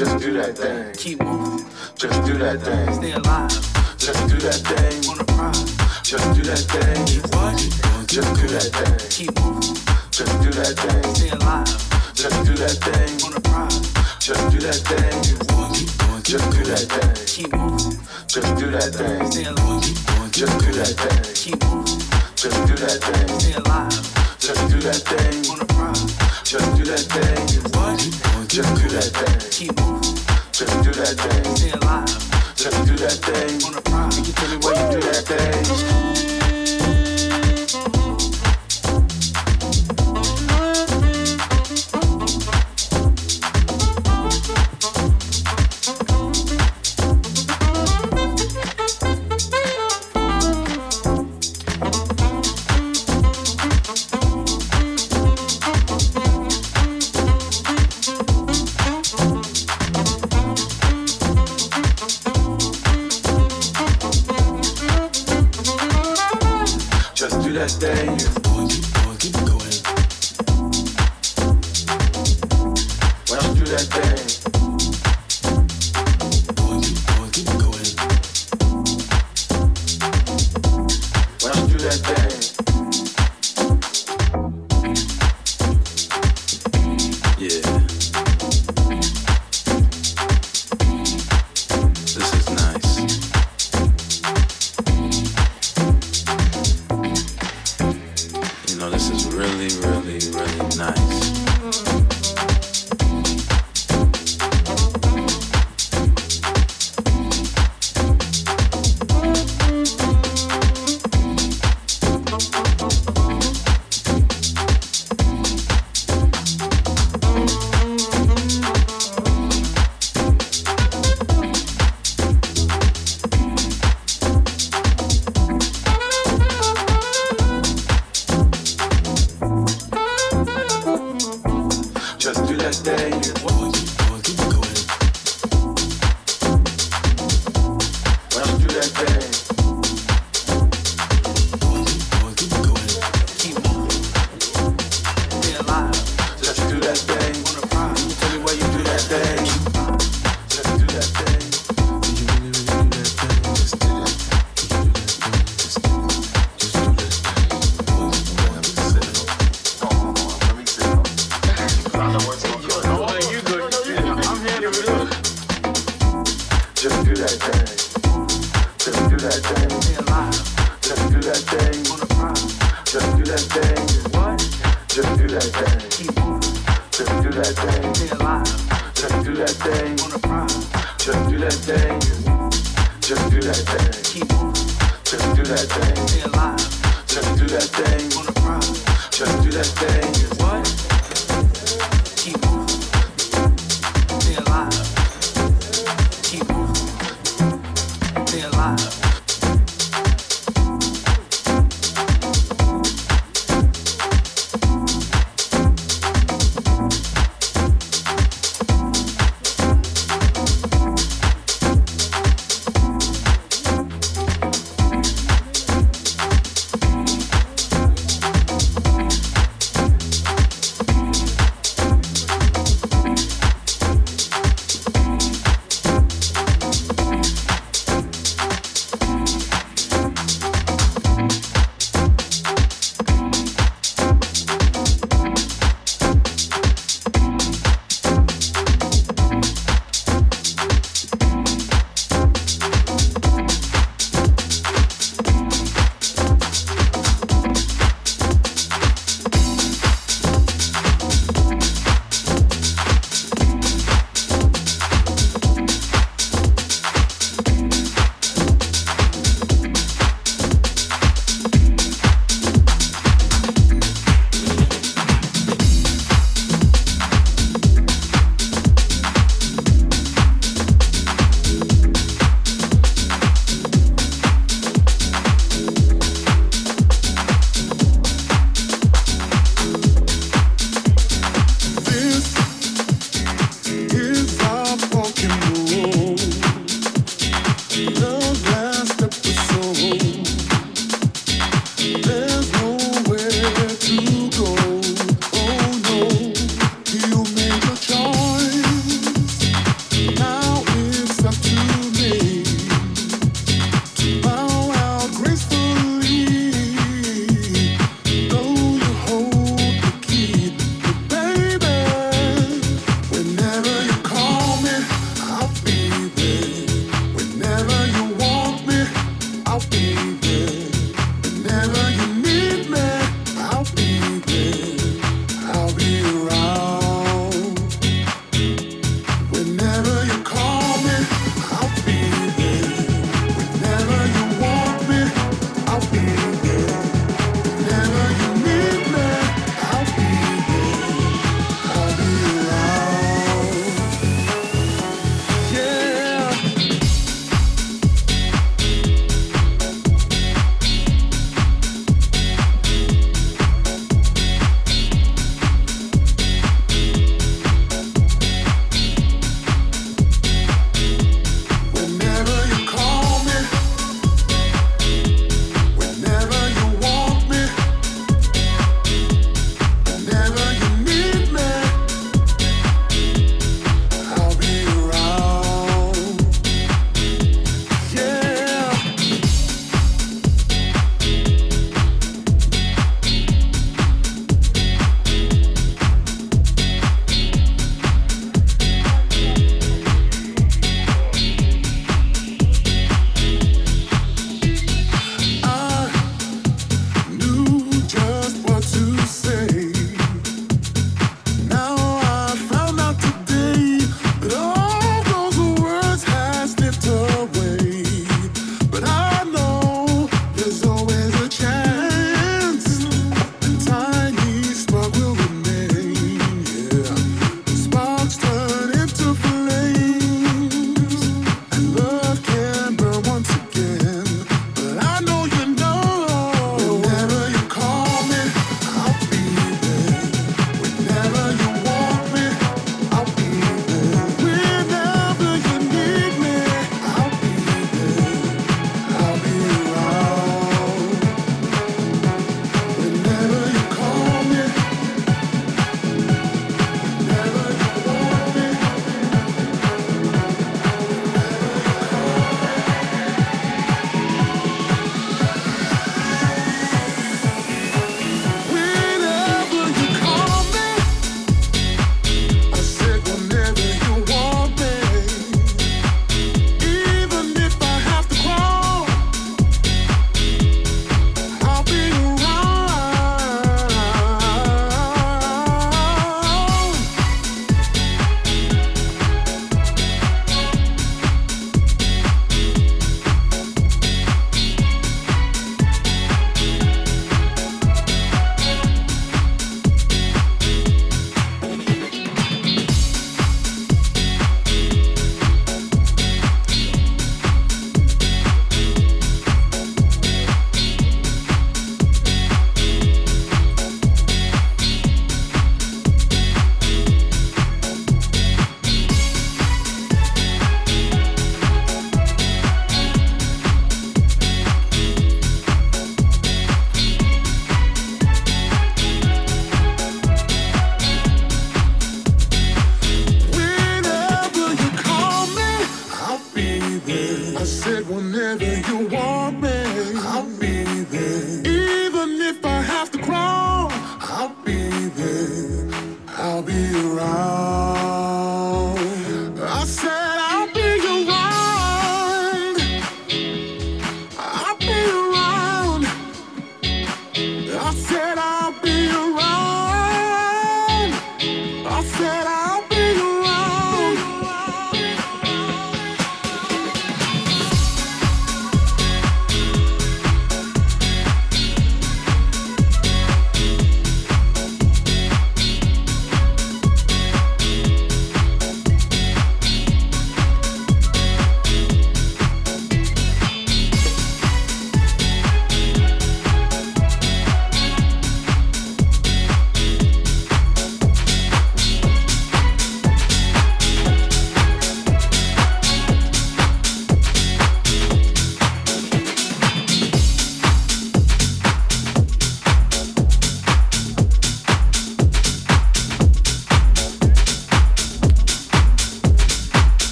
Just do that thing. Keep moving. Just do that thing. Stay alive. Just do that thing. Wanna prime. Just do that thing. Keep watching. Just do that thing. Keep moving. Just do that thing. Stay alive. Just do that thing. Wanna prime. Just do that thing. Keep walking. Just do that thing. Keep moving. Just do that thing. Stay alive. Just do that thing. Keep moving. Just do that thing. Stay alive. Just do that thing. Just do that thing. Just do that thing. Keep moving. Just do that thing. Stay alive. Just do that thing. On the Can you tell me why you do that thing?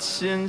Xin